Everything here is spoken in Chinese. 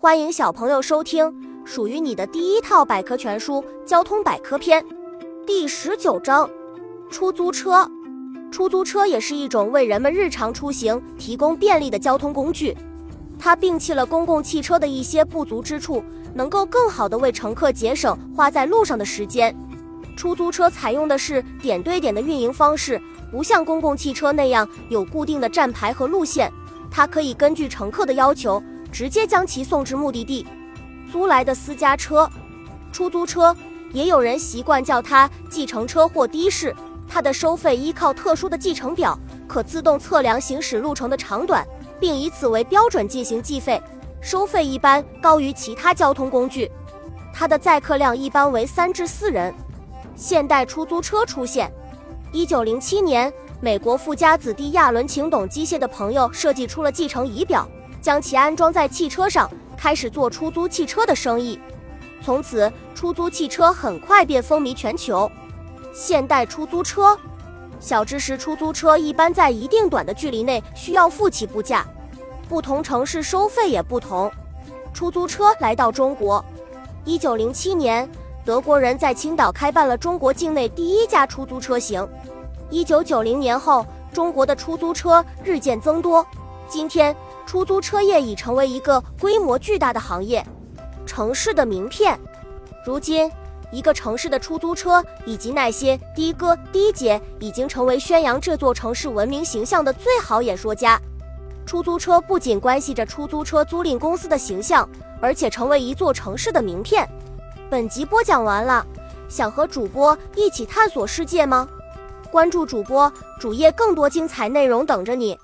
欢迎小朋友收听属于你的第一套百科全书《交通百科篇》第十九章：出租车。出租车也是一种为人们日常出行提供便利的交通工具，它摒弃了公共汽车的一些不足之处，能够更好地为乘客节省花在路上的时间。出租车采用的是点对点的运营方式，不像公共汽车那样有固定的站牌和路线，它可以根据乘客的要求。直接将其送至目的地。租来的私家车、出租车，也有人习惯叫它计程车或的士。它的收费依靠特殊的计程表，可自动测量行驶路程的长短，并以此为标准进行计费。收费一般高于其他交通工具。它的载客量一般为三至四人。现代出租车出现。一九零七年，美国富家子弟亚伦·请懂机械的朋友设计出了计程仪表。将其安装在汽车上，开始做出租汽车的生意。从此，出租汽车很快便风靡全球。现代出租车，小知识：出租车一般在一定短的距离内需要付起步价，不同城市收费也不同。出租车来到中国，一九零七年，德国人在青岛开办了中国境内第一家出租车型。一九九零年后，中国的出租车日渐增多。今天，出租车业已成为一个规模巨大的行业。城市的名片，如今，一个城市的出租车以及那些的哥、的姐，已经成为宣扬这座城市文明形象的最好演说家。出租车不仅关系着出租车租赁公司的形象，而且成为一座城市的名片。本集播讲完了，想和主播一起探索世界吗？关注主播主页，更多精彩内容等着你。